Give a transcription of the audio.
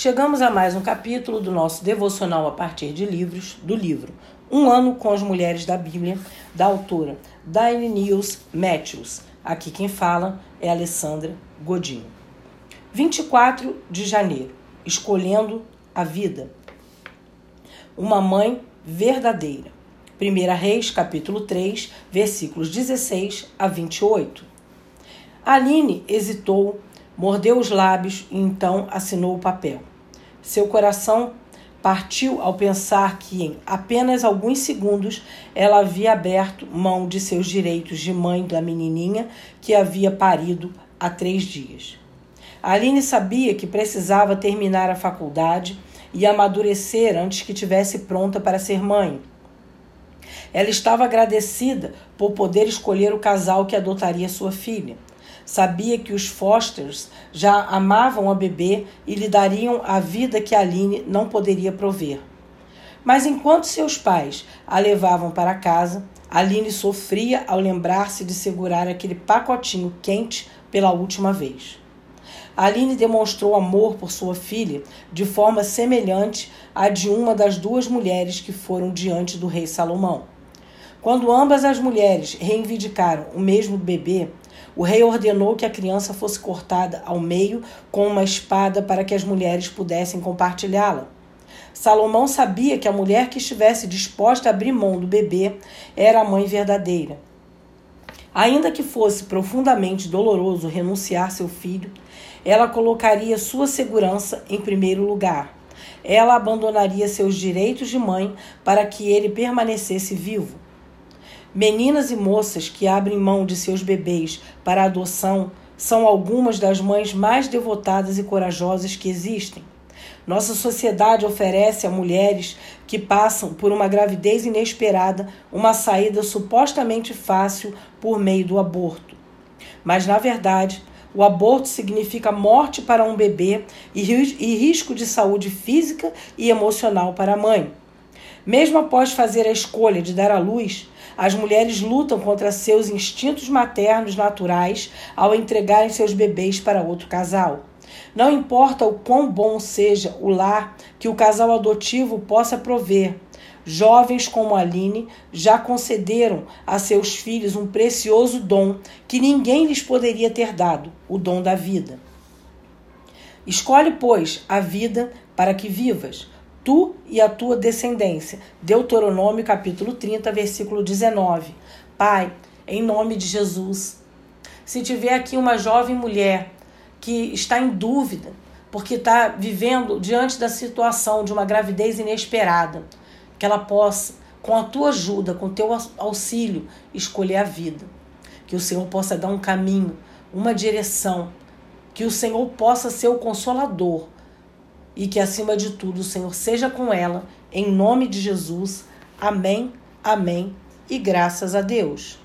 Chegamos a mais um capítulo do nosso devocional a partir de livros do livro Um Ano com as Mulheres da Bíblia, da autora Diane News Matthews. Aqui quem fala é Alessandra Godinho. 24 de janeiro Escolhendo a Vida. Uma mãe verdadeira. 1 Reis, capítulo 3, versículos 16 a 28. Aline hesitou, mordeu os lábios e então assinou o papel. Seu coração partiu ao pensar que em apenas alguns segundos ela havia aberto mão de seus direitos de mãe da menininha que havia parido há três dias. Aline sabia que precisava terminar a faculdade e amadurecer antes que tivesse pronta para ser mãe. Ela estava agradecida por poder escolher o casal que adotaria sua filha. Sabia que os Fosters já amavam a bebê e lhe dariam a vida que Aline não poderia prover. Mas enquanto seus pais a levavam para casa, Aline sofria ao lembrar-se de segurar aquele pacotinho quente pela última vez. Aline demonstrou amor por sua filha de forma semelhante à de uma das duas mulheres que foram diante do rei Salomão. Quando ambas as mulheres reivindicaram o mesmo bebê, o rei ordenou que a criança fosse cortada ao meio com uma espada para que as mulheres pudessem compartilhá-la. Salomão sabia que a mulher que estivesse disposta a abrir mão do bebê era a mãe verdadeira. Ainda que fosse profundamente doloroso renunciar seu filho, ela colocaria sua segurança em primeiro lugar. Ela abandonaria seus direitos de mãe para que ele permanecesse vivo. Meninas e moças que abrem mão de seus bebês para adoção são algumas das mães mais devotadas e corajosas que existem. Nossa sociedade oferece a mulheres que passam por uma gravidez inesperada uma saída supostamente fácil por meio do aborto. Mas, na verdade, o aborto significa morte para um bebê e risco de saúde física e emocional para a mãe. Mesmo após fazer a escolha de dar à luz, as mulheres lutam contra seus instintos maternos naturais ao entregarem seus bebês para outro casal. Não importa o quão bom seja o lar que o casal adotivo possa prover, jovens como Aline já concederam a seus filhos um precioso dom que ninguém lhes poderia ter dado o dom da vida. Escolhe, pois, a vida para que vivas tu e a tua descendência. Deuteronômio capítulo 30, versículo 19. Pai, em nome de Jesus, se tiver aqui uma jovem mulher que está em dúvida, porque está vivendo diante da situação de uma gravidez inesperada, que ela possa, com a tua ajuda, com o teu auxílio, escolher a vida. Que o Senhor possa dar um caminho, uma direção, que o Senhor possa ser o consolador e que acima de tudo o Senhor seja com ela, em nome de Jesus. Amém, amém e graças a Deus.